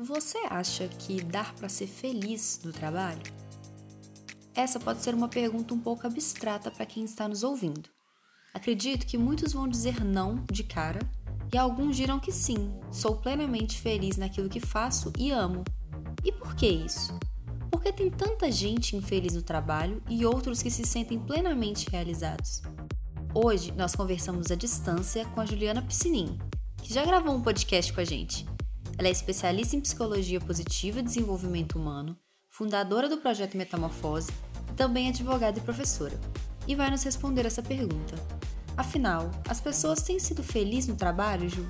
Você acha que dar para ser feliz no trabalho? Essa pode ser uma pergunta um pouco abstrata para quem está nos ouvindo. Acredito que muitos vão dizer não de cara e alguns dirão que sim, sou plenamente feliz naquilo que faço e amo. E por que isso? Porque tem tanta gente infeliz no trabalho e outros que se sentem plenamente realizados. Hoje nós conversamos à distância com a Juliana Piscinin, que já gravou um podcast com a gente ela é especialista em psicologia positiva e desenvolvimento humano, fundadora do projeto Metamorfose e também advogada e professora. E vai nos responder essa pergunta. Afinal, as pessoas têm sido felizes no trabalho, Ju?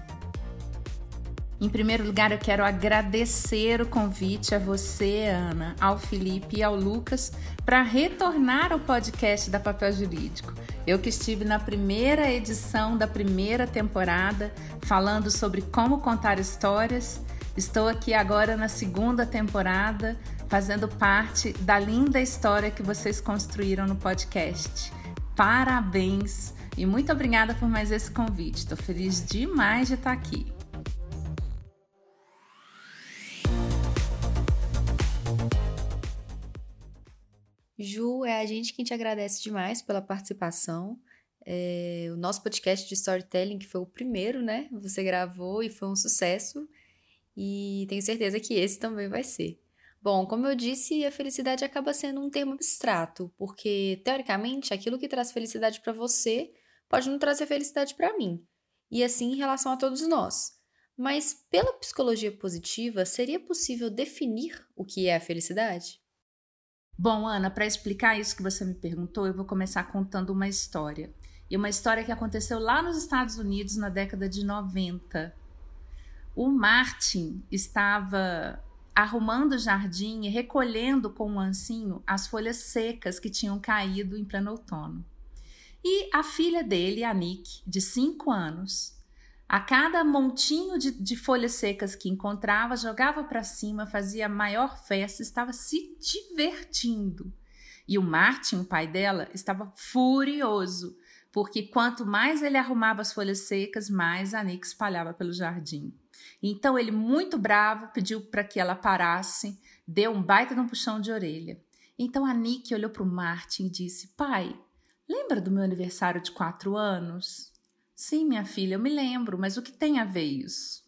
Em primeiro lugar, eu quero agradecer o convite a você, Ana, ao Felipe e ao Lucas para retornar ao podcast da Papel Jurídico. Eu que estive na primeira edição da primeira temporada falando sobre como contar histórias, estou aqui agora na segunda temporada fazendo parte da linda história que vocês construíram no podcast. Parabéns e muito obrigada por mais esse convite. Estou feliz demais de estar aqui. Ju, é a gente quem te agradece demais pela participação. É, o nosso podcast de storytelling, que foi o primeiro, né? Você gravou e foi um sucesso. E tenho certeza que esse também vai ser. Bom, como eu disse, a felicidade acaba sendo um termo abstrato, porque teoricamente aquilo que traz felicidade para você pode não trazer felicidade para mim. E assim em relação a todos nós. Mas pela psicologia positiva, seria possível definir o que é a felicidade? Bom, Ana, para explicar isso que você me perguntou, eu vou começar contando uma história. E uma história que aconteceu lá nos Estados Unidos na década de 90. O Martin estava arrumando o jardim e recolhendo com um ancinho as folhas secas que tinham caído em pleno outono. E a filha dele, a Nick, de 5 anos, a cada montinho de, de folhas secas que encontrava, jogava para cima, fazia maior festa, estava se divertindo. E o Martin, o pai dela, estava furioso, porque quanto mais ele arrumava as folhas secas, mais a Nick espalhava pelo jardim. Então ele, muito bravo, pediu para que ela parasse, deu um baita de um puxão de orelha. Então a Nick olhou para o Martin e disse: Pai, lembra do meu aniversário de quatro anos? Sim, minha filha, eu me lembro, mas o que tem a ver isso?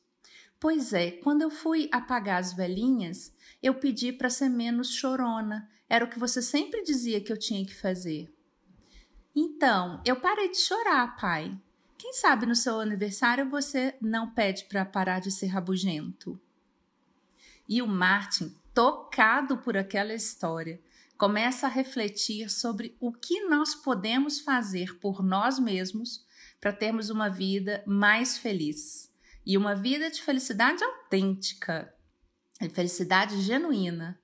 Pois é, quando eu fui apagar as velhinhas, eu pedi para ser menos chorona. Era o que você sempre dizia que eu tinha que fazer. Então, eu parei de chorar, pai. Quem sabe no seu aniversário você não pede para parar de ser rabugento? E o Martin, tocado por aquela história, começa a refletir sobre o que nós podemos fazer por nós mesmos para termos uma vida mais feliz e uma vida de felicidade autêntica, de felicidade genuína.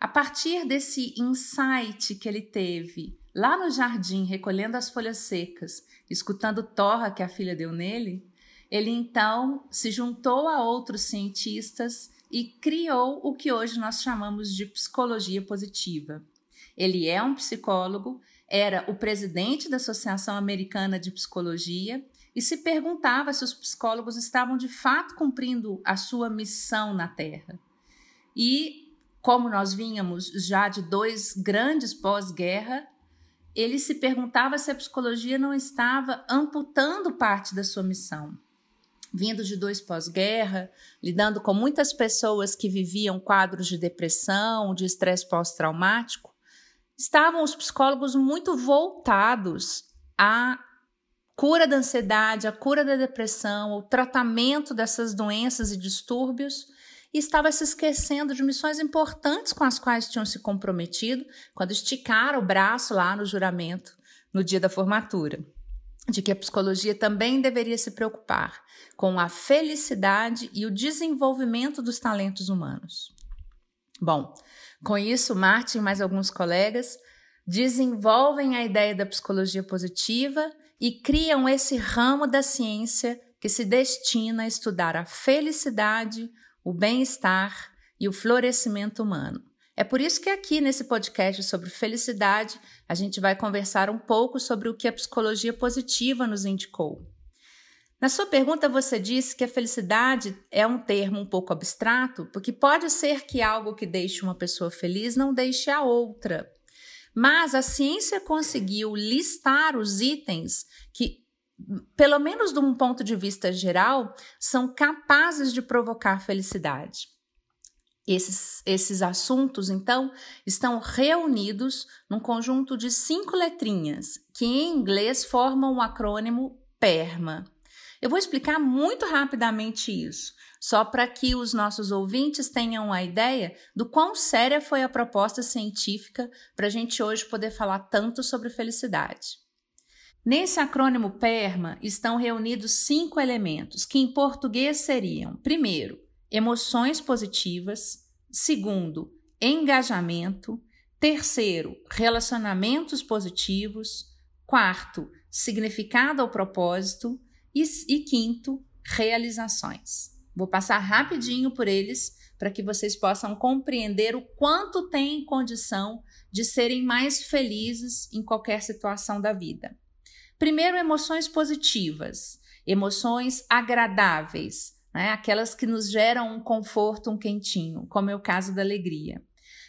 A partir desse insight que ele teve lá no jardim, recolhendo as folhas secas, escutando torra que a filha deu nele, ele então se juntou a outros cientistas e criou o que hoje nós chamamos de psicologia positiva. Ele é um psicólogo era o presidente da Associação Americana de Psicologia e se perguntava se os psicólogos estavam de fato cumprindo a sua missão na Terra. E, como nós vínhamos já de dois grandes pós-guerra, ele se perguntava se a psicologia não estava amputando parte da sua missão. Vindo de dois pós-guerra, lidando com muitas pessoas que viviam quadros de depressão, de estresse pós-traumático, estavam os psicólogos muito voltados à cura da ansiedade, à cura da depressão, ao tratamento dessas doenças e distúrbios, e estava se esquecendo de missões importantes com as quais tinham se comprometido quando esticaram o braço lá no juramento no dia da formatura, de que a psicologia também deveria se preocupar com a felicidade e o desenvolvimento dos talentos humanos. Bom, com isso, Martin e mais alguns colegas desenvolvem a ideia da psicologia positiva e criam esse ramo da ciência que se destina a estudar a felicidade, o bem-estar e o florescimento humano. É por isso que aqui nesse podcast sobre felicidade a gente vai conversar um pouco sobre o que a psicologia positiva nos indicou. Na sua pergunta, você disse que a felicidade é um termo um pouco abstrato, porque pode ser que algo que deixe uma pessoa feliz não deixe a outra. Mas a ciência conseguiu listar os itens que, pelo menos de um ponto de vista geral, são capazes de provocar felicidade. Esses, esses assuntos, então, estão reunidos num conjunto de cinco letrinhas, que em inglês formam o acrônimo PERMA. Eu vou explicar muito rapidamente isso, só para que os nossos ouvintes tenham a ideia do quão séria foi a proposta científica para a gente hoje poder falar tanto sobre felicidade. Nesse acrônimo PERMA estão reunidos cinco elementos, que em português seriam: primeiro, emoções positivas, segundo, engajamento, terceiro, relacionamentos positivos, quarto, significado ao propósito e, e quinto, realizações. Vou passar rapidinho por eles para que vocês possam compreender o quanto têm condição de serem mais felizes em qualquer situação da vida. Primeiro, emoções positivas, emoções agradáveis, né? aquelas que nos geram um conforto, um quentinho, como é o caso da alegria.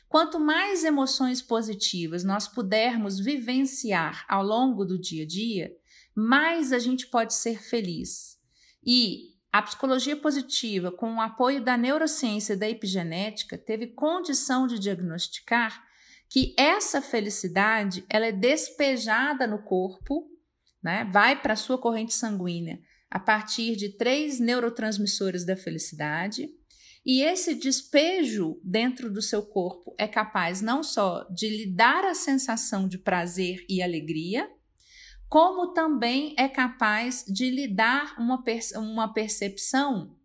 Quanto mais emoções positivas nós pudermos vivenciar ao longo do dia a dia, mais a gente pode ser feliz. E a psicologia positiva, com o apoio da neurociência e da epigenética, teve condição de diagnosticar que essa felicidade ela é despejada no corpo, né? vai para a sua corrente sanguínea a partir de três neurotransmissores da felicidade. E esse despejo dentro do seu corpo é capaz não só de lhe dar a sensação de prazer e alegria, como também é capaz de lhe dar uma, uma percepção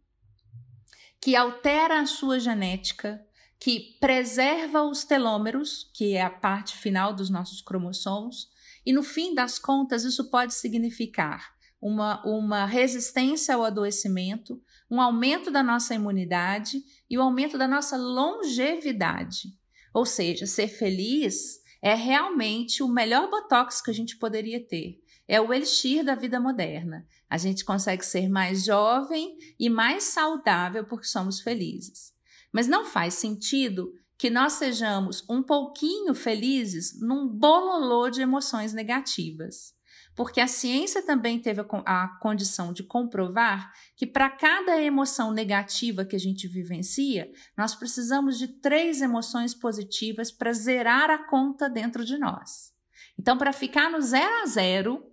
que altera a sua genética, que preserva os telômeros, que é a parte final dos nossos cromossomos, e no fim das contas, isso pode significar uma, uma resistência ao adoecimento, um aumento da nossa imunidade e o um aumento da nossa longevidade. Ou seja, ser feliz é realmente o melhor botox que a gente poderia ter. É o elixir da vida moderna. A gente consegue ser mais jovem e mais saudável porque somos felizes. Mas não faz sentido que nós sejamos um pouquinho felizes num bololô de emoções negativas porque a ciência também teve a, condição de comprovar que para cada emoção negativa que a gente vivencia, nós precisamos de três emoções positivas para zerar a conta dentro de nós. Então, para ficar no zero a zero,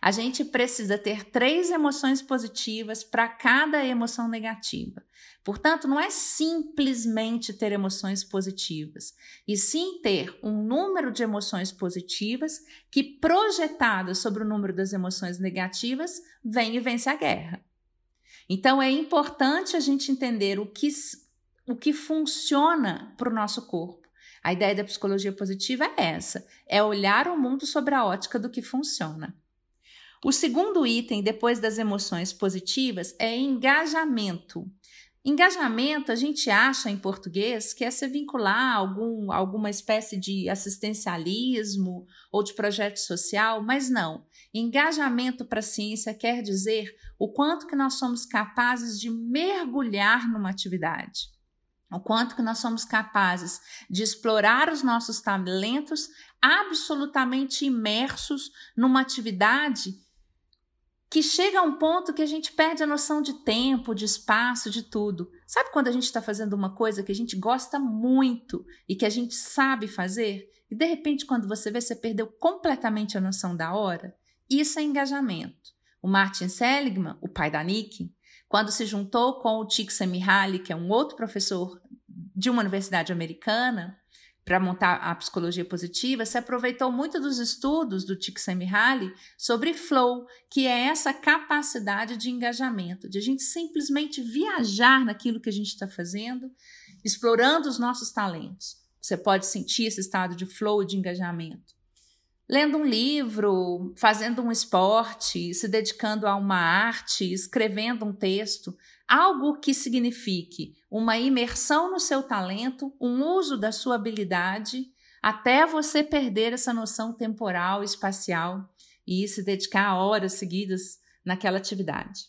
a gente precisa ter três emoções positivas para cada emoção negativa. Portanto, não é simplesmente ter emoções positivas, e sim ter um número de emoções positivas que, projetadas sobre o número das emoções negativas, vem e vence a guerra. Então, é importante a gente entender o que, o que funciona para o nosso corpo. A ideia da psicologia positiva é essa: é olhar o mundo sobre a ótica do que funciona. O segundo item, depois das emoções positivas, é engajamento. Engajamento, a gente acha em português que é se vincular a algum, alguma espécie de assistencialismo ou de projeto social, mas não. Engajamento para a ciência quer dizer o quanto que nós somos capazes de mergulhar numa atividade. O quanto que nós somos capazes de explorar os nossos talentos absolutamente imersos numa atividade que chega a um ponto que a gente perde a noção de tempo, de espaço, de tudo. Sabe quando a gente está fazendo uma coisa que a gente gosta muito e que a gente sabe fazer? E de repente, quando você vê, você perdeu completamente a noção da hora? Isso é engajamento. O Martin Seligman, o pai da Nick, quando se juntou com o Csikszentmihalyi, que é um outro professor de uma universidade americana, para montar a psicologia positiva, se aproveitou muito dos estudos do Csikszentmihalyi sobre flow, que é essa capacidade de engajamento, de a gente simplesmente viajar naquilo que a gente está fazendo, explorando os nossos talentos. Você pode sentir esse estado de flow, de engajamento. Lendo um livro, fazendo um esporte, se dedicando a uma arte, escrevendo um texto, algo que signifique uma imersão no seu talento, um uso da sua habilidade, até você perder essa noção temporal, espacial e se dedicar horas seguidas naquela atividade.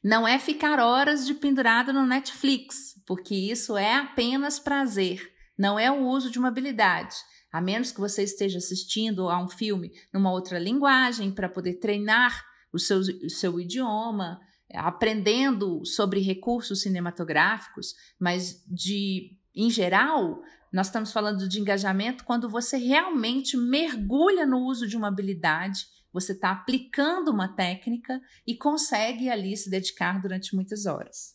Não é ficar horas de pendurado no Netflix, porque isso é apenas prazer, não é o uso de uma habilidade. A menos que você esteja assistindo a um filme numa outra linguagem para poder treinar o seu, o seu idioma, aprendendo sobre recursos cinematográficos, mas de em geral, nós estamos falando de engajamento quando você realmente mergulha no uso de uma habilidade, você está aplicando uma técnica e consegue ali se dedicar durante muitas horas.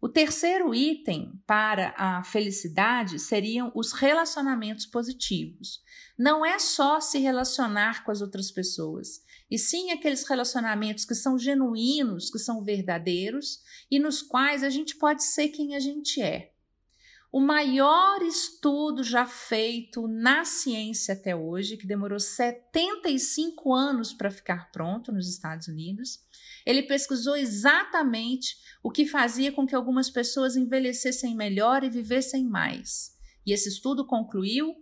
O terceiro item para a felicidade seriam os relacionamentos positivos. Não é só se relacionar com as outras pessoas, e sim aqueles relacionamentos que são genuínos, que são verdadeiros e nos quais a gente pode ser quem a gente é. O maior estudo já feito na ciência até hoje, que demorou 75 anos para ficar pronto nos Estados Unidos, ele pesquisou exatamente o que fazia com que algumas pessoas envelhecessem melhor e vivessem mais. E esse estudo concluiu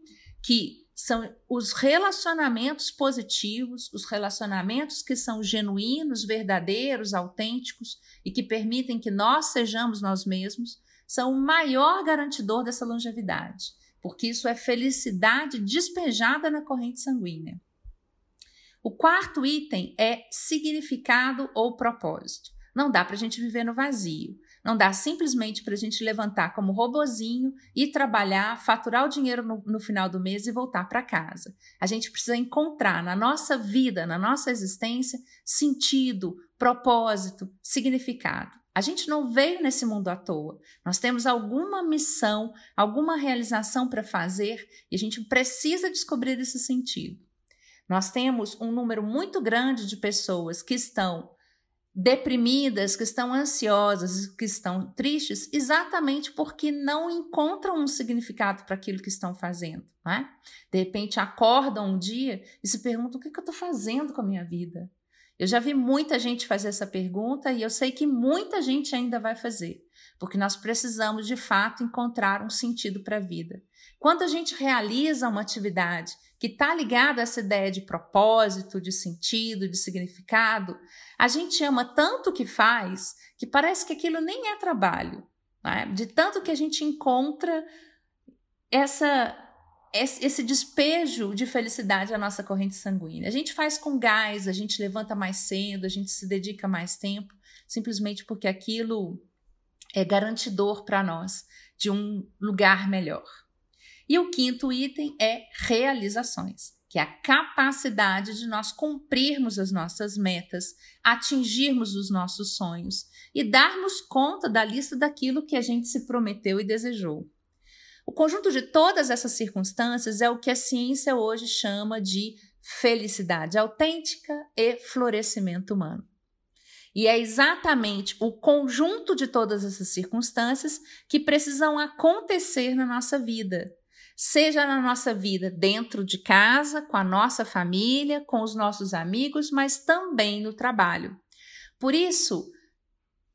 que são os relacionamentos positivos, os relacionamentos que são genuínos, verdadeiros, autênticos e que permitem que nós sejamos nós mesmos, são o maior garantidor dessa longevidade, porque isso é felicidade despejada na corrente sanguínea. O quarto item é significado ou propósito. Não dá para a gente viver no vazio. Não dá simplesmente para a gente levantar como robozinho e trabalhar, faturar o dinheiro no, no final do mês e voltar para casa. A gente precisa encontrar na nossa vida, na nossa existência, sentido, propósito, significado. A gente não veio nesse mundo à toa. Nós temos alguma missão, alguma realização para fazer e a gente precisa descobrir esse sentido. Nós temos um número muito grande de pessoas que estão deprimidas, que estão ansiosas, que estão tristes, exatamente porque não encontram um significado para aquilo que estão fazendo. Né? De repente acordam um dia e se perguntam: o que, que eu estou fazendo com a minha vida? Eu já vi muita gente fazer essa pergunta e eu sei que muita gente ainda vai fazer, porque nós precisamos de fato encontrar um sentido para a vida. Quando a gente realiza uma atividade que está ligada a essa ideia de propósito, de sentido, de significado, a gente ama tanto o que faz que parece que aquilo nem é trabalho. Né? De tanto que a gente encontra essa esse despejo de felicidade à nossa corrente sanguínea. A gente faz com gás, a gente levanta mais cedo, a gente se dedica mais tempo, simplesmente porque aquilo é garantidor para nós de um lugar melhor. E o quinto item é realizações, que é a capacidade de nós cumprirmos as nossas metas, atingirmos os nossos sonhos e darmos conta da lista daquilo que a gente se prometeu e desejou. O conjunto de todas essas circunstâncias é o que a ciência hoje chama de felicidade autêntica e florescimento humano. E é exatamente o conjunto de todas essas circunstâncias que precisam acontecer na nossa vida, seja na nossa vida dentro de casa, com a nossa família, com os nossos amigos, mas também no trabalho. Por isso,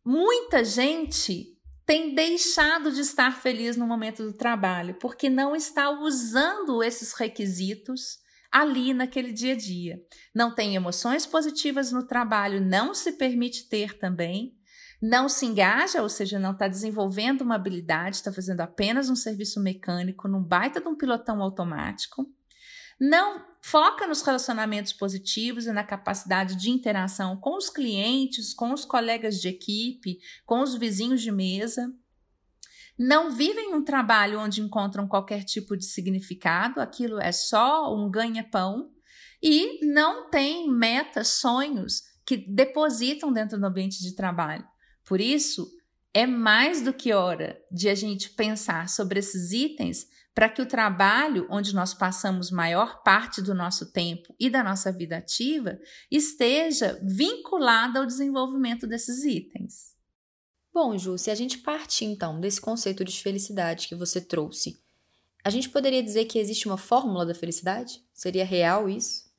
muita gente tem deixado de estar feliz no momento do trabalho, porque não está usando esses requisitos ali naquele dia a dia. Não tem emoções positivas no trabalho, não se permite ter também não se engaja, ou seja, não está desenvolvendo uma habilidade, está fazendo apenas um serviço mecânico num baita de um pilotão automático, não foca nos relacionamentos positivos e na capacidade de interação com os clientes, com os colegas de equipe, com os vizinhos de mesa. Não vivem um trabalho onde encontram qualquer tipo de significado, aquilo é só um ganha-pão, e não têm metas, sonhos que depositam dentro do ambiente de trabalho. Por isso, é mais do que hora de a gente pensar sobre esses itens para que o trabalho, onde nós passamos maior parte do nosso tempo e da nossa vida ativa, esteja vinculado ao desenvolvimento desses itens. Bom, Ju, se a gente partir então desse conceito de felicidade que você trouxe, a gente poderia dizer que existe uma fórmula da felicidade? Seria real isso?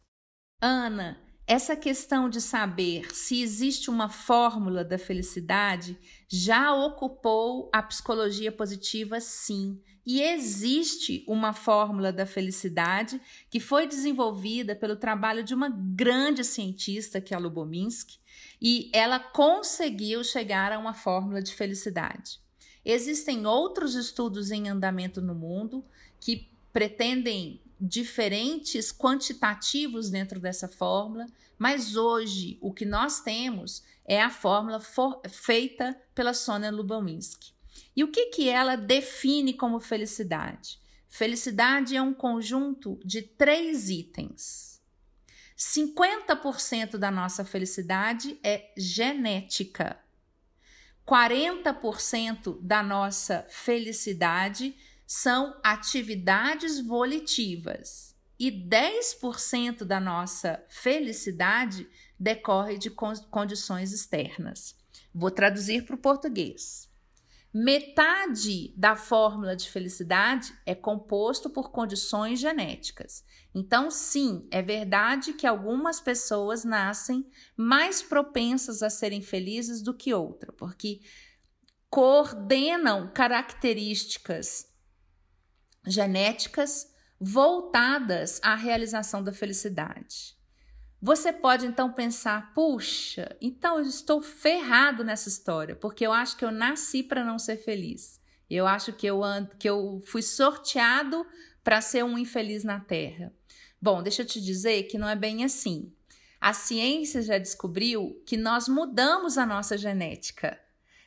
Ana, essa questão de saber se existe uma fórmula da felicidade já ocupou a psicologia positiva, sim. E existe uma fórmula da felicidade que foi desenvolvida pelo trabalho de uma grande cientista, que é a Lubominsky, e ela conseguiu chegar a uma fórmula de felicidade. Existem outros estudos em andamento no mundo que pretendem diferentes quantitativos dentro dessa fórmula, mas hoje o que nós temos é a fórmula feita pela Sonia Lubomirsky. E o que, que ela define como felicidade? Felicidade é um conjunto de três itens. 50% da nossa felicidade é genética. 40% da nossa felicidade são atividades volitivas e 10% da nossa felicidade decorre de condições externas. Vou traduzir para o português. Metade da fórmula de felicidade é composto por condições genéticas. Então, sim, é verdade que algumas pessoas nascem mais propensas a serem felizes do que outra, porque coordenam características genéticas voltadas à realização da felicidade. Você pode então pensar: puxa, então eu estou ferrado nessa história, porque eu acho que eu nasci para não ser feliz. Eu acho que eu, que eu fui sorteado para ser um infeliz na Terra. Bom, deixa eu te dizer que não é bem assim. A ciência já descobriu que nós mudamos a nossa genética.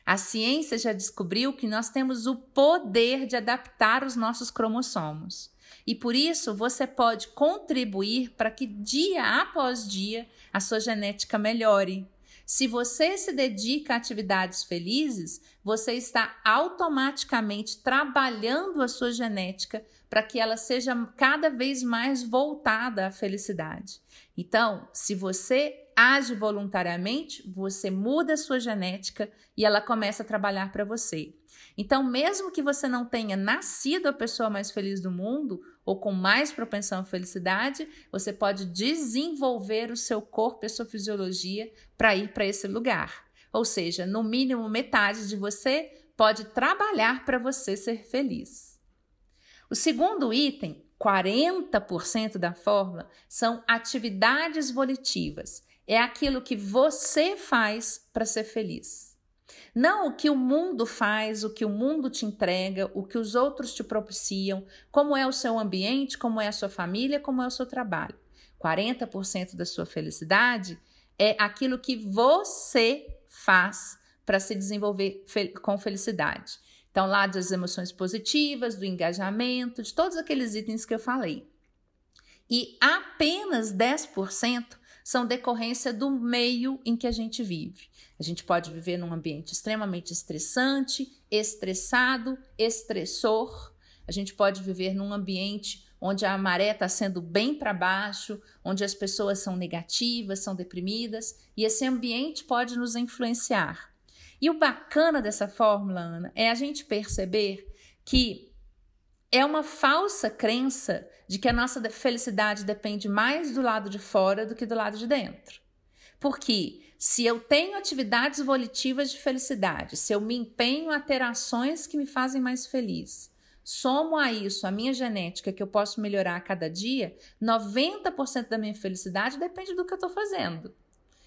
A ciência já descobriu que nós temos o poder de adaptar os nossos cromossomos. E por isso você pode contribuir para que dia após dia a sua genética melhore. Se você se dedica a atividades felizes, você está automaticamente trabalhando a sua genética para que ela seja cada vez mais voltada à felicidade. Então, se você age voluntariamente, você muda a sua genética e ela começa a trabalhar para você. Então, mesmo que você não tenha nascido a pessoa mais feliz do mundo ou com mais propensão à felicidade, você pode desenvolver o seu corpo e a sua fisiologia para ir para esse lugar. Ou seja, no mínimo metade de você pode trabalhar para você ser feliz. O segundo item 40% da fórmula são atividades volitivas é aquilo que você faz para ser feliz. Não o que o mundo faz, o que o mundo te entrega, o que os outros te propiciam, como é o seu ambiente, como é a sua família, como é o seu trabalho. 40% da sua felicidade é aquilo que você faz para se desenvolver com felicidade. Então, lá das emoções positivas, do engajamento, de todos aqueles itens que eu falei. E apenas 10% são decorrência do meio em que a gente vive. A gente pode viver num ambiente extremamente estressante, estressado, estressor. A gente pode viver num ambiente onde a maré está sendo bem para baixo, onde as pessoas são negativas, são deprimidas, e esse ambiente pode nos influenciar. E o bacana dessa fórmula, Ana, é a gente perceber que é uma falsa crença de que a nossa felicidade depende mais do lado de fora do que do lado de dentro. Porque se eu tenho atividades volitivas de felicidade, se eu me empenho a ter ações que me fazem mais feliz, somo a isso a minha genética que eu posso melhorar a cada dia, 90% da minha felicidade depende do que eu estou fazendo.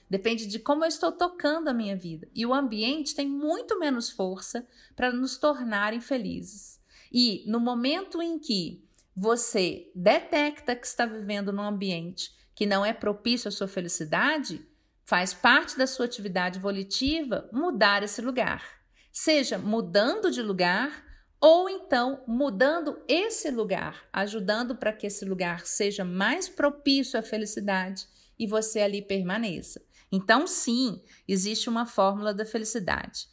Depende de como eu estou tocando a minha vida. E o ambiente tem muito menos força para nos tornarem felizes. E no momento em que você detecta que está vivendo num ambiente que não é propício à sua felicidade, faz parte da sua atividade volitiva mudar esse lugar. Seja mudando de lugar ou então mudando esse lugar, ajudando para que esse lugar seja mais propício à felicidade e você ali permaneça. Então, sim, existe uma fórmula da felicidade.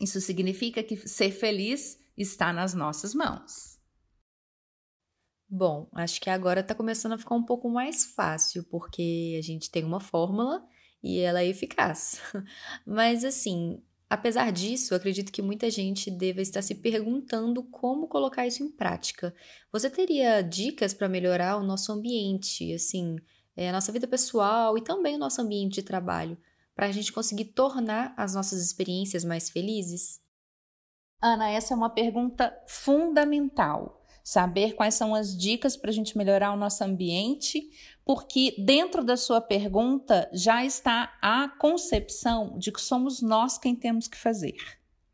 Isso significa que ser feliz está nas nossas mãos. Bom, acho que agora está começando a ficar um pouco mais fácil, porque a gente tem uma fórmula e ela é eficaz. Mas assim, apesar disso, acredito que muita gente deva estar se perguntando como colocar isso em prática. Você teria dicas para melhorar o nosso ambiente, assim, é, a nossa vida pessoal e também o nosso ambiente de trabalho, para a gente conseguir tornar as nossas experiências mais felizes? Ana, essa é uma pergunta fundamental. Saber quais são as dicas para a gente melhorar o nosso ambiente, porque dentro da sua pergunta já está a concepção de que somos nós quem temos que fazer.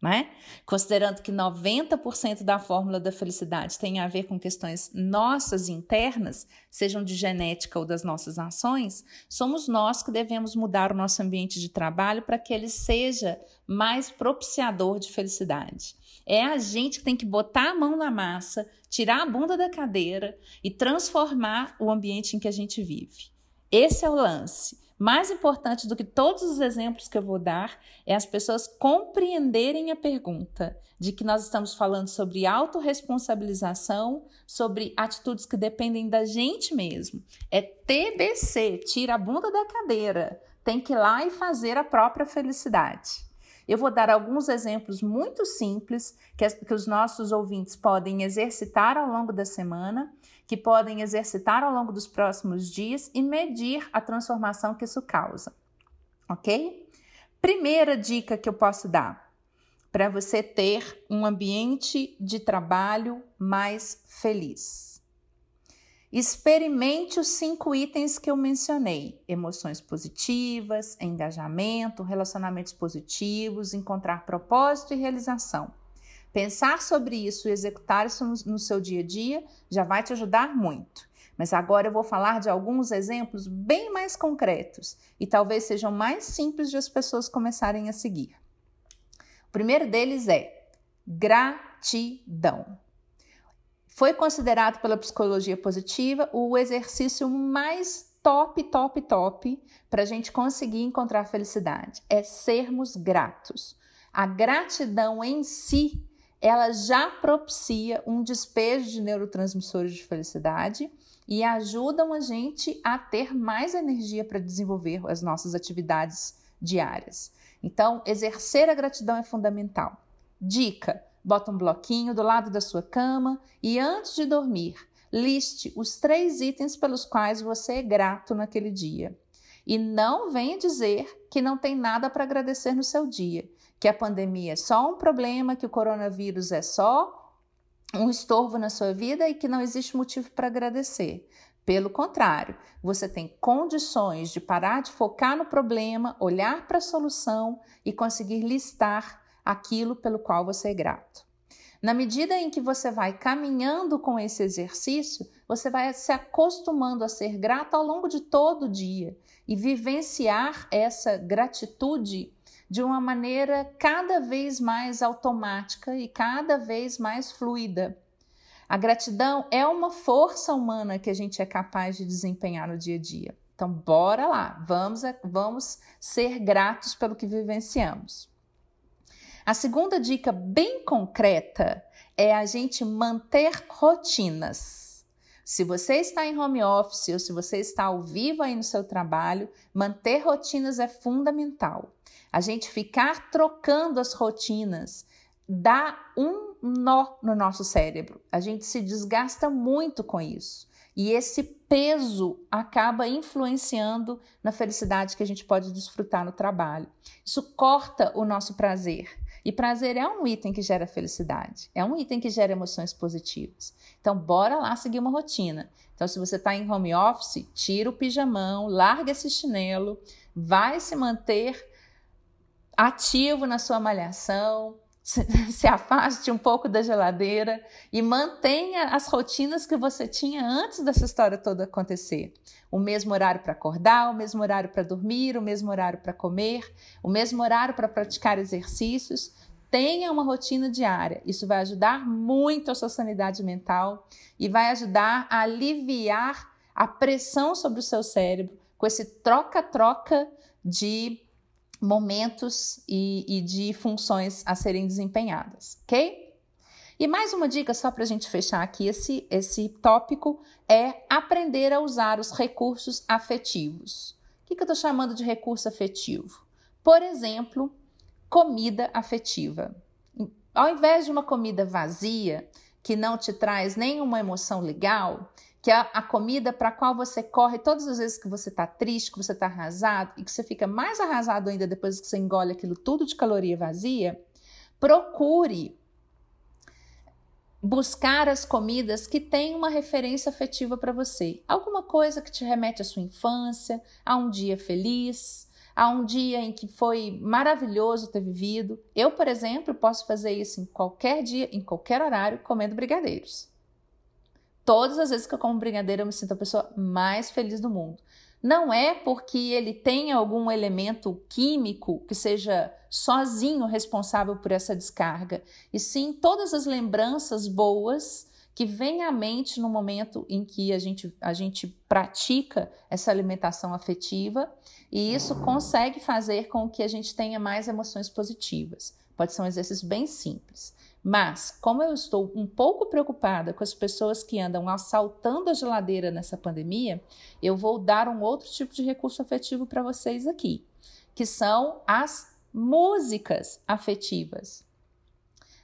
Né? Considerando que 90% da fórmula da felicidade tem a ver com questões nossas internas, sejam de genética ou das nossas ações, somos nós que devemos mudar o nosso ambiente de trabalho para que ele seja mais propiciador de felicidade. É a gente que tem que botar a mão na massa, tirar a bunda da cadeira e transformar o ambiente em que a gente vive. Esse é o lance. Mais importante do que todos os exemplos que eu vou dar é as pessoas compreenderem a pergunta de que nós estamos falando sobre autorresponsabilização, sobre atitudes que dependem da gente mesmo. É TBC, tira a bunda da cadeira. Tem que ir lá e fazer a própria felicidade. Eu vou dar alguns exemplos muito simples que, que os nossos ouvintes podem exercitar ao longo da semana que podem exercitar ao longo dos próximos dias e medir a transformação que isso causa. Ok? Primeira dica que eu posso dar para você ter um ambiente de trabalho mais feliz. Experimente os cinco itens que eu mencionei: emoções positivas, engajamento, relacionamentos positivos, encontrar propósito e realização. Pensar sobre isso e executar isso no, seu dia a dia já vai te ajudar muito. Mas agora eu vou falar de alguns exemplos bem mais concretos e talvez sejam mais simples de as pessoas começarem a seguir. O primeiro deles é gratidão. Foi considerado pela psicologia positiva o exercício mais top, top, top para a gente conseguir encontrar felicidade. É sermos gratos. A gratidão em si ela já propicia um despejo de neurotransmissores de felicidade e ajudam a gente a ter mais energia para desenvolver as nossas atividades diárias. Então, exercer a gratidão é fundamental. Dica: bota um bloquinho do lado da sua cama e antes de dormir, liste os três itens pelos quais você é grato naquele dia. E não venha dizer que não tem nada para agradecer no seu dia que a pandemia é só um problema, que o coronavírus é só um estorvo na sua vida e que não existe motivo para agradecer. Pelo contrário, você tem condições de parar de focar no problema, olhar para a solução e conseguir listar aquilo pelo qual você é grato. Na medida em que você vai caminhando com esse exercício, você vai se acostumando a ser grato ao longo de todo o dia e vivenciar essa gratitude de uma maneira cada vez mais automática e cada vez mais fluida. A gratidão é uma força humana que a gente é capaz de desempenhar no dia a dia. Então, bora lá, vamos, vamos ser gratos pelo que vivenciamos. A segunda dica bem concreta é a gente manter rotinas. Se você está em home office ou se você está ao vivo aí no seu trabalho, manter rotinas é fundamental. A gente ficar trocando as rotinas dá um nó no nosso cérebro. A gente se desgasta muito com isso. E esse peso acaba influenciando na felicidade que a gente pode desfrutar no trabalho. Isso corta o nosso prazer. E prazer é um item que gera felicidade, é um item que gera emoções positivas. Então, bora lá seguir uma rotina. Então, se você está em home office, tira o pijamão, larga esse chinelo, vai se manter ativo na sua malhação, se afaste um pouco da geladeira e mantenha as rotinas que você tinha antes dessa história toda acontecer. O mesmo horário para acordar, o mesmo horário para dormir, o mesmo horário para comer, o mesmo horário para praticar exercícios. Tenha uma rotina diária. Isso vai ajudar muito a sua sanidade mental e vai ajudar a aliviar a pressão sobre o seu cérebro com esse troca-troca de momentos e, e de funções a serem desempenhadas, ok? E mais uma dica só para a gente fechar aqui esse, esse tópico é aprender a usar os recursos afetivos. O que, que eu estou chamando de recurso afetivo? Por exemplo, comida afetiva. Ao invés de uma comida vazia, que não te traz nenhuma emoção legal, que é a comida para a qual você corre todas as vezes que você está triste, que você está arrasado e que você fica mais arrasado ainda depois que você engole aquilo tudo de caloria vazia, procure buscar as comidas que têm uma referência afetiva para você. Alguma coisa que te remete à sua infância, a um dia feliz, a um dia em que foi maravilhoso ter vivido. Eu, por exemplo, posso fazer isso em qualquer dia, em qualquer horário, comendo brigadeiros. Todas as vezes que eu como brigadeiro, eu me sinto a pessoa mais feliz do mundo. Não é porque ele tem algum elemento químico que seja sozinho responsável por essa descarga, e sim todas as lembranças boas que vêm à mente no momento em que a gente, a gente pratica essa alimentação afetiva, e isso consegue fazer com que a gente tenha mais emoções positivas. Pode ser um exercício bem simples. Mas, como eu estou um pouco preocupada com as pessoas que andam assaltando a geladeira nessa pandemia, eu vou dar um outro tipo de recurso afetivo para vocês aqui, que são as músicas afetivas.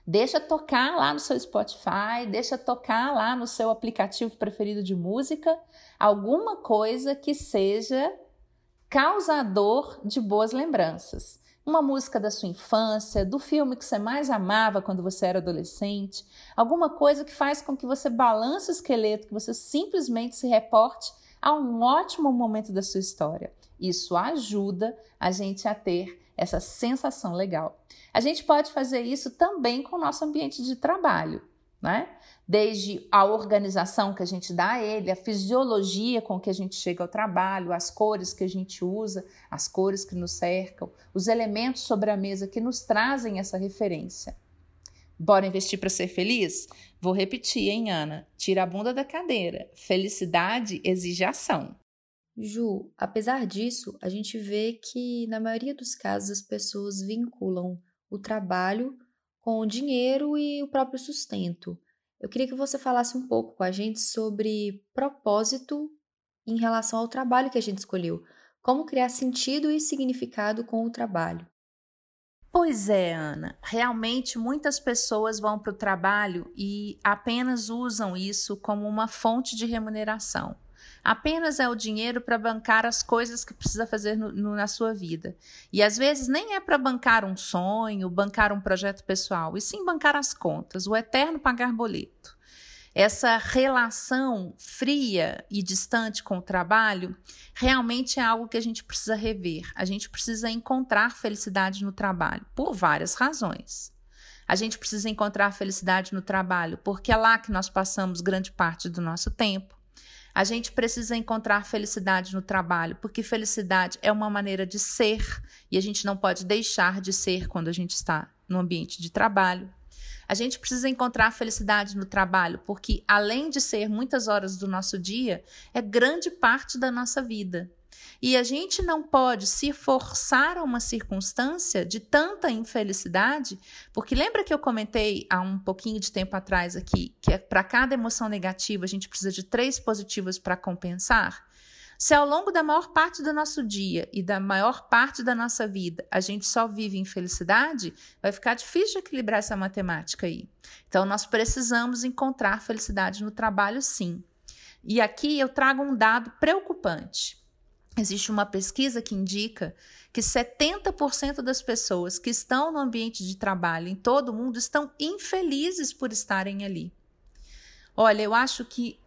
Deixa tocar lá no seu Spotify, deixa tocar lá no seu aplicativo preferido de música, alguma coisa que seja causador de boas lembranças uma música da sua infância, do filme que você mais amava quando você era adolescente, alguma coisa que faz com que você balance o esqueleto, que você simplesmente se reporte a um ótimo momento da sua história. Isso ajuda a gente a ter essa sensação legal. A gente pode fazer isso também com o nosso ambiente de trabalho né? Desde a organização que a gente dá a ele, a fisiologia com que a gente chega ao trabalho, as cores que a gente usa, as cores que nos cercam, os elementos sobre a mesa que nos trazem essa referência. Bora investir para ser feliz? Vou repetir, hein, Ana? Tira a bunda da cadeira. Felicidade exige ação. Ju, apesar disso, a gente vê que na maioria dos casos as pessoas vinculam o trabalho com o dinheiro e o próprio sustento. Eu queria que você falasse um pouco com a gente sobre propósito em relação ao trabalho que a gente escolheu. Como criar sentido e significado com o trabalho. Pois é, Ana. Realmente muitas pessoas vão para o trabalho e apenas usam isso como uma fonte de remuneração apenas é o dinheiro para bancar as coisas que precisa fazer no, no, na sua vida. E às vezes nem é para bancar um sonho, bancar um projeto pessoal, e sim bancar as contas, o eterno pagar boleto. Essa relação fria e distante com o trabalho realmente é algo que a gente precisa rever. A gente precisa encontrar felicidade no trabalho, por várias razões. A gente precisa encontrar felicidade no trabalho, porque é lá que nós passamos grande parte do nosso tempo. A gente precisa encontrar felicidade no trabalho, porque felicidade é uma maneira de ser e a gente não pode deixar de ser quando a gente está no ambiente de trabalho. A gente precisa encontrar felicidade no trabalho, porque além de ser muitas horas do nosso dia, é grande parte da nossa vida. E a gente não pode se forçar a uma circunstância de tanta infelicidade, porque lembra que eu comentei há um pouquinho de tempo atrás aqui que é para cada emoção negativa a gente precisa de três positivas para compensar? Se ao longo da maior parte do nosso dia e da maior parte da nossa vida a gente só vive infelicidade, vai ficar difícil equilibrar essa matemática aí. Então, nós precisamos encontrar felicidade no trabalho, sim. E aqui eu trago um dado preocupante. Existe uma pesquisa que indica que 70% das pessoas que estão no ambiente de trabalho em todo o mundo estão infelizes por estarem ali. Olha, eu acho que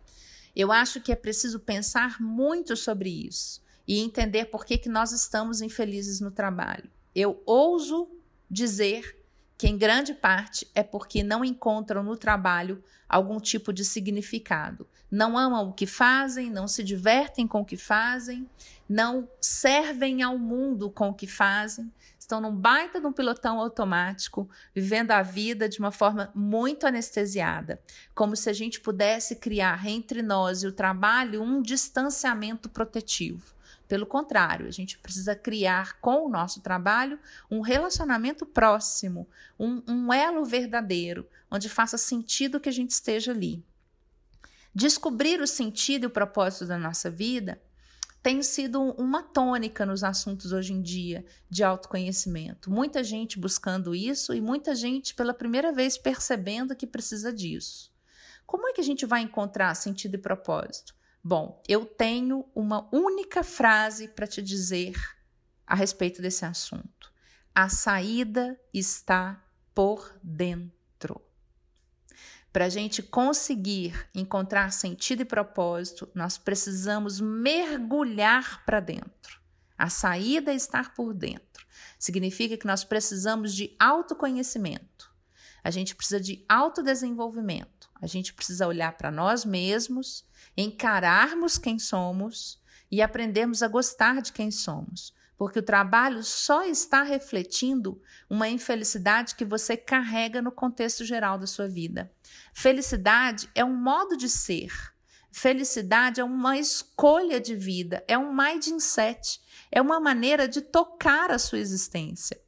eu acho que é preciso pensar muito sobre isso e entender por que, que nós estamos infelizes no trabalho. Eu ouso dizer que em grande parte é porque não encontram no trabalho algum tipo de significado. Não amam o que fazem, não se divertem com o que fazem, não servem ao mundo com o que fazem, estão num baita de um pilotão automático, vivendo a vida de uma forma muito anestesiada, como se a gente pudesse criar entre nós e o trabalho um distanciamento protetivo. Pelo contrário, a gente precisa criar com o nosso trabalho um relacionamento próximo, um, um elo verdadeiro, onde faça sentido que a gente esteja ali. Descobrir o sentido e o propósito da nossa vida tem sido uma tônica nos assuntos hoje em dia de autoconhecimento. Muita gente buscando isso e muita gente pela primeira vez percebendo que precisa disso. Como é que a gente vai encontrar sentido e propósito? Bom, eu tenho uma única frase para te dizer a respeito desse assunto. A saída está por dentro. Para a gente conseguir encontrar sentido e propósito, nós precisamos mergulhar para dentro. A saída é estar por dentro. Significa que nós precisamos de autoconhecimento. A gente precisa de autodesenvolvimento. A gente precisa olhar para nós mesmos, encararmos quem somos e aprendermos a gostar de quem somos porque o trabalho só está refletindo uma infelicidade que você carrega no contexto geral da sua vida. Felicidade é um modo de ser. Felicidade é uma escolha de vida, é um mindset, é uma maneira de tocar a sua existência.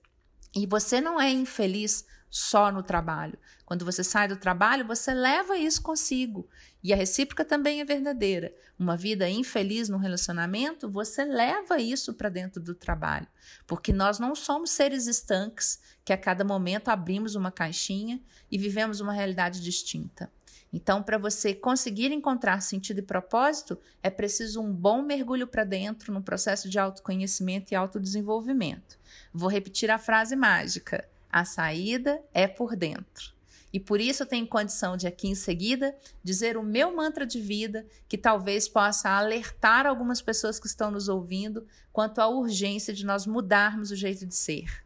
E você não é infeliz só no trabalho. Quando você sai do trabalho, você leva isso consigo. E a recíproca também é verdadeira. Uma vida infeliz no relacionamento, você leva isso para dentro do trabalho. Porque nós não somos seres estanques que a cada momento abrimos uma caixinha e vivemos uma realidade distinta. Então, para você conseguir encontrar sentido e propósito, é preciso um bom mergulho para dentro no processo de autoconhecimento e autodesenvolvimento. Vou repetir a frase mágica a saída é por dentro. E por isso eu tenho condição de aqui em seguida dizer o meu mantra de vida, que talvez possa alertar algumas pessoas que estão nos ouvindo quanto à urgência de nós mudarmos o jeito de ser.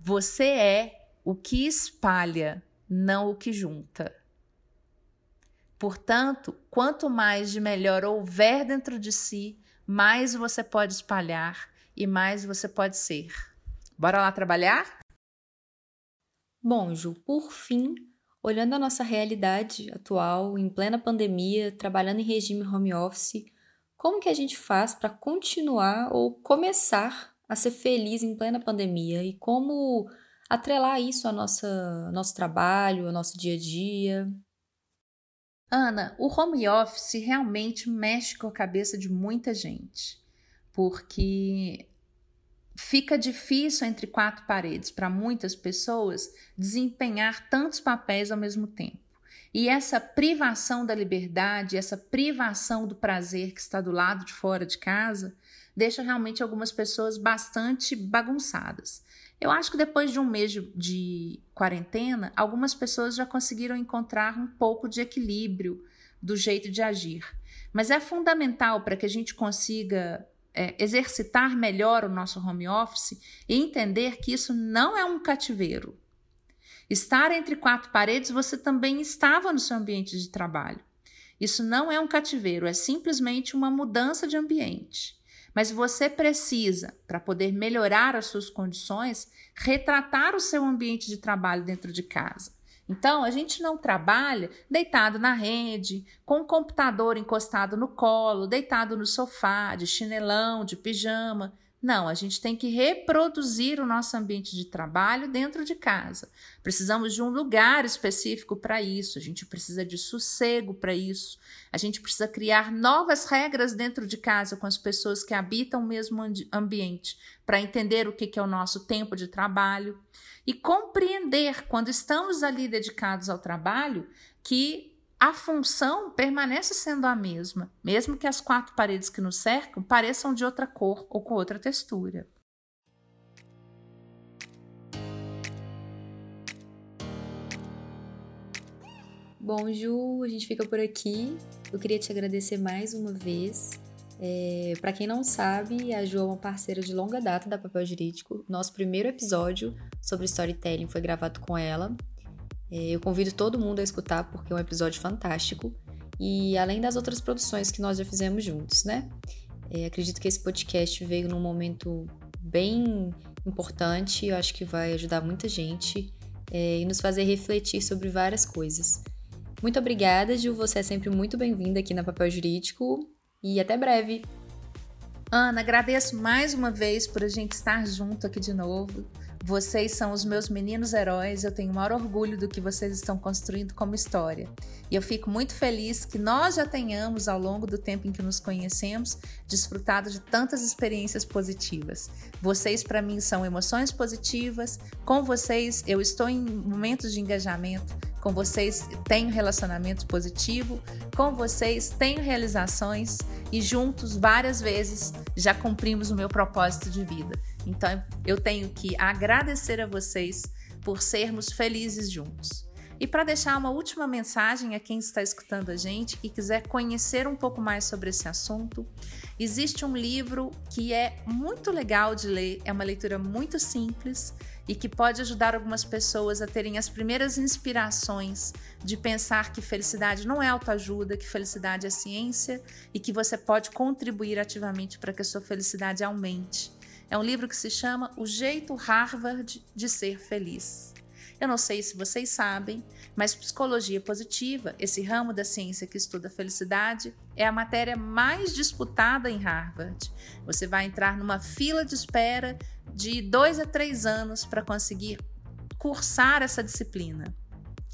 Você é o que espalha, não o que junta. Portanto, quanto mais de melhor houver dentro de si, mais você pode espalhar e mais você pode ser. Bora lá trabalhar? Bom, Ju, por fim, olhando a nossa realidade atual, em plena pandemia, trabalhando em regime home office, como que a gente faz para continuar ou começar a ser feliz em plena pandemia e como atrelar isso ao nosso, nosso trabalho, ao nosso dia a dia? Ana, o home office realmente mexe com a cabeça de muita gente, porque fica difícil entre quatro paredes para muitas pessoas desempenhar tantos papéis ao mesmo tempo. E essa privação da liberdade, essa privação do prazer que está do lado de fora de casa, deixa realmente algumas pessoas bastante bagunçadas. Eu acho que depois de um mês de, quarentena, algumas pessoas já conseguiram encontrar um pouco de equilíbrio do jeito de agir. Mas é fundamental para que a gente consiga é, exercitar melhor o nosso home office e entender que isso não é um cativeiro. Estar entre quatro paredes, você também estava no seu ambiente de trabalho. Isso não é um cativeiro, é simplesmente uma mudança de ambiente. Mas você precisa, para poder melhorar as suas condições, retratar o seu ambiente de trabalho dentro de casa. Então, a gente não trabalha deitado na rede, com o computador encostado no colo, deitado no sofá, de chinelão, de pijama. Não, a gente tem que reproduzir o nosso ambiente de trabalho dentro de casa. Precisamos de um lugar específico para isso, a gente precisa de sossego para isso, a gente precisa criar novas regras dentro de casa com as pessoas que habitam o mesmo ambiente, para entender o que é o nosso tempo de trabalho e compreender, quando estamos ali dedicados ao trabalho, que a função permanece sendo a mesma, mesmo que as quatro paredes que nos cercam pareçam de outra cor ou com outra textura. Bom, Ju, a gente fica por aqui. Eu queria te agradecer mais uma vez é, para quem não sabe, a Ju é uma parceira de longa data da Papel Jurídico. Nosso primeiro episódio sobre storytelling foi gravado com ela. É, eu convido todo mundo a escutar porque é um episódio fantástico. E além das outras produções que nós já fizemos juntos, né? É, acredito que esse podcast veio num momento bem importante. Eu acho que vai ajudar muita gente é, e nos fazer refletir sobre várias coisas. Muito obrigada, Ju. Você é sempre muito bem-vinda aqui na Papel Jurídico e até breve. Ana, agradeço mais uma vez por a gente estar junto aqui de novo. Vocês são os meus meninos heróis, eu tenho o maior orgulho do que vocês estão construindo como história. E eu fico muito feliz que nós já tenhamos, ao longo do tempo em que nos conhecemos, desfrutado de tantas experiências positivas. Vocês, para mim, são emoções positivas. Com vocês, eu estou em momentos de engajamento com vocês tenho relacionamento positivo, com vocês tenho realizações e juntos várias vezes já cumprimos o meu propósito de vida. Então eu tenho que agradecer a vocês por sermos felizes juntos. E para deixar uma última mensagem a quem está escutando a gente e quiser conhecer um pouco mais sobre esse assunto, existe um livro que é muito legal de ler, é uma leitura muito simples e que pode ajudar algumas pessoas a terem as primeiras inspirações de pensar que felicidade não é autoajuda, que felicidade é ciência e que você pode contribuir ativamente para que a sua felicidade aumente. É um livro que se chama O Jeito Harvard de Ser Feliz. Eu não sei se vocês sabem, mas psicologia positiva, esse ramo da ciência que estuda a felicidade, é a matéria mais disputada em Harvard. Você vai entrar numa fila de espera de dois a três anos para conseguir cursar essa disciplina.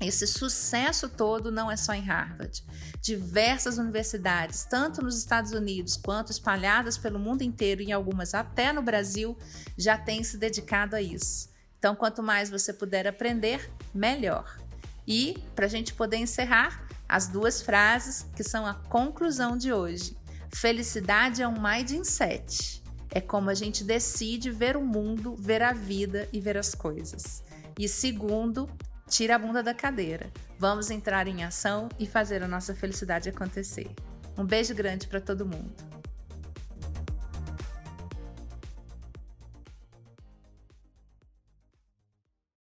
Esse sucesso todo não é só em Harvard. Diversas universidades, tanto nos Estados Unidos quanto espalhadas pelo mundo inteiro e algumas até no Brasil, já têm se dedicado a isso. Então, quanto mais você puder aprender, melhor. E, para a gente poder encerrar, as duas frases que são a conclusão de hoje. Felicidade é um mindset. É como a gente decide ver o mundo, ver a vida e ver as coisas. E segundo, tira a bunda da cadeira. Vamos entrar em ação e fazer a nossa felicidade acontecer. Um beijo grande para todo mundo.